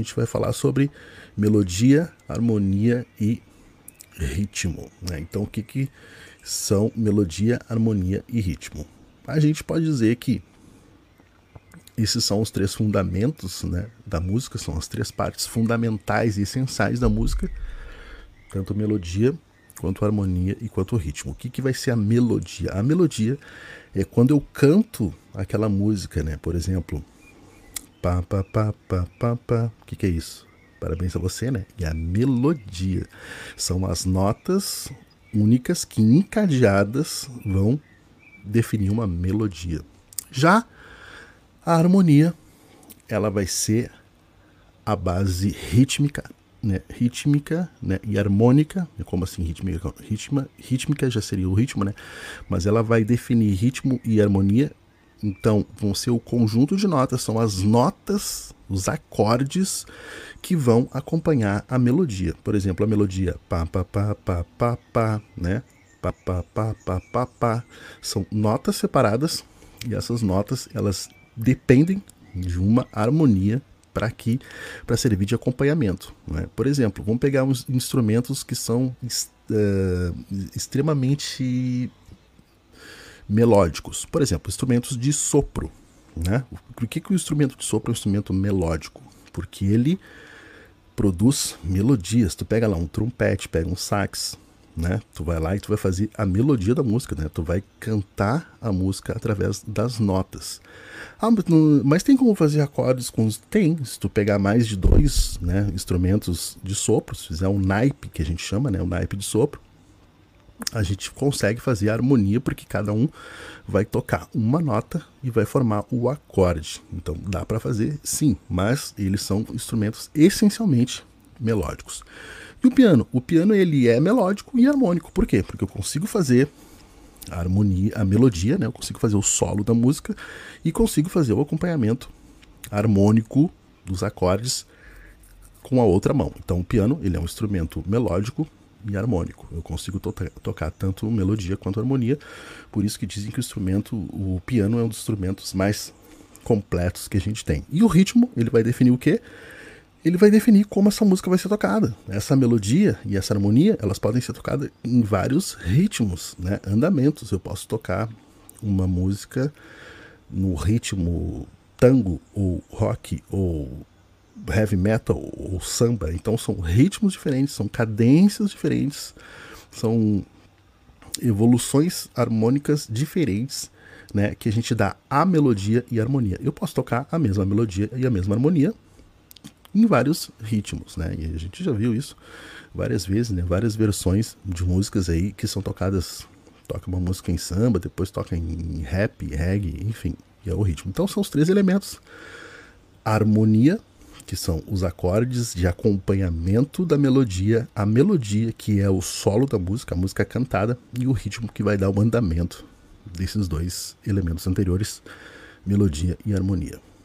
a gente vai falar sobre melodia, harmonia e ritmo. Né? Então, o que, que são melodia, harmonia e ritmo? A gente pode dizer que esses são os três fundamentos né, da música, são as três partes fundamentais e essenciais da música, tanto melodia, quanto harmonia e quanto ritmo. O que, que vai ser a melodia? A melodia é quando eu canto aquela música, né? Por exemplo, pá, pá, pá, pá, pá, pá. O que, que é isso? Parabéns a você, né? E a melodia são as notas únicas que encadeadas vão definir uma melodia. Já a harmonia, ela vai ser a base rítmica, né? Rítmica, né? E harmônica, como assim rítmica? Ritma, rítmica já seria o ritmo, né? Mas ela vai definir ritmo e harmonia. Então, vão ser o conjunto de notas, são as notas, os acordes que vão acompanhar a melodia. Por exemplo, a melodia pá pá pá pá pá pá, né? Pá pá pá pá pá pá. São notas separadas e essas notas elas dependem de uma harmonia para aqui para servir de acompanhamento. Né? Por exemplo, vamos pegar uns instrumentos que são uh, extremamente melódicos. Por exemplo, instrumentos de sopro. Né? Por que, que o instrumento de sopro é um instrumento melódico? Porque ele produz melodias. Tu pega lá um trompete, pega um sax, né? Tu vai lá e tu vai fazer a melodia da música, né? Tu vai cantar a música através das notas. Ah, mas tem como fazer acordes com os... Tem, se tu pegar mais de dois né, instrumentos de sopro, se fizer um naipe, que a gente chama, né? Um naipe de sopro, a gente consegue fazer a harmonia, porque cada um vai tocar uma nota e vai formar o acorde. Então dá para fazer sim, mas eles são instrumentos essencialmente melódicos. E o piano? O piano ele é melódico e harmônico. Por quê? Porque eu consigo fazer a harmonia, a melodia, né? Eu consigo fazer o solo da música e consigo fazer o acompanhamento harmônico dos acordes com a outra mão. Então o piano ele é um instrumento melódico e harmônico. Eu consigo to tocar tanto melodia quanto harmonia. Por isso que dizem que o instrumento, o piano é um dos instrumentos mais completos que a gente tem. E o ritmo, ele vai definir o quê? ele vai definir como essa música vai ser tocada. Essa melodia e essa harmonia, elas podem ser tocadas em vários ritmos, né? andamentos. Eu posso tocar uma música no ritmo tango ou rock ou heavy metal ou samba. Então são ritmos diferentes, são cadências diferentes, são evoluções harmônicas diferentes, né, que a gente dá a melodia e a harmonia. Eu posso tocar a mesma melodia e a mesma harmonia em vários ritmos, né? E a gente já viu isso várias vezes, né? Várias versões de músicas aí que são tocadas, toca uma música em samba, depois toca em rap, reggae, enfim, e é o ritmo. Então são os três elementos: harmonia, que são os acordes de acompanhamento da melodia, a melodia que é o solo da música, a música cantada, e o ritmo que vai dar o andamento desses dois elementos anteriores, melodia e harmonia.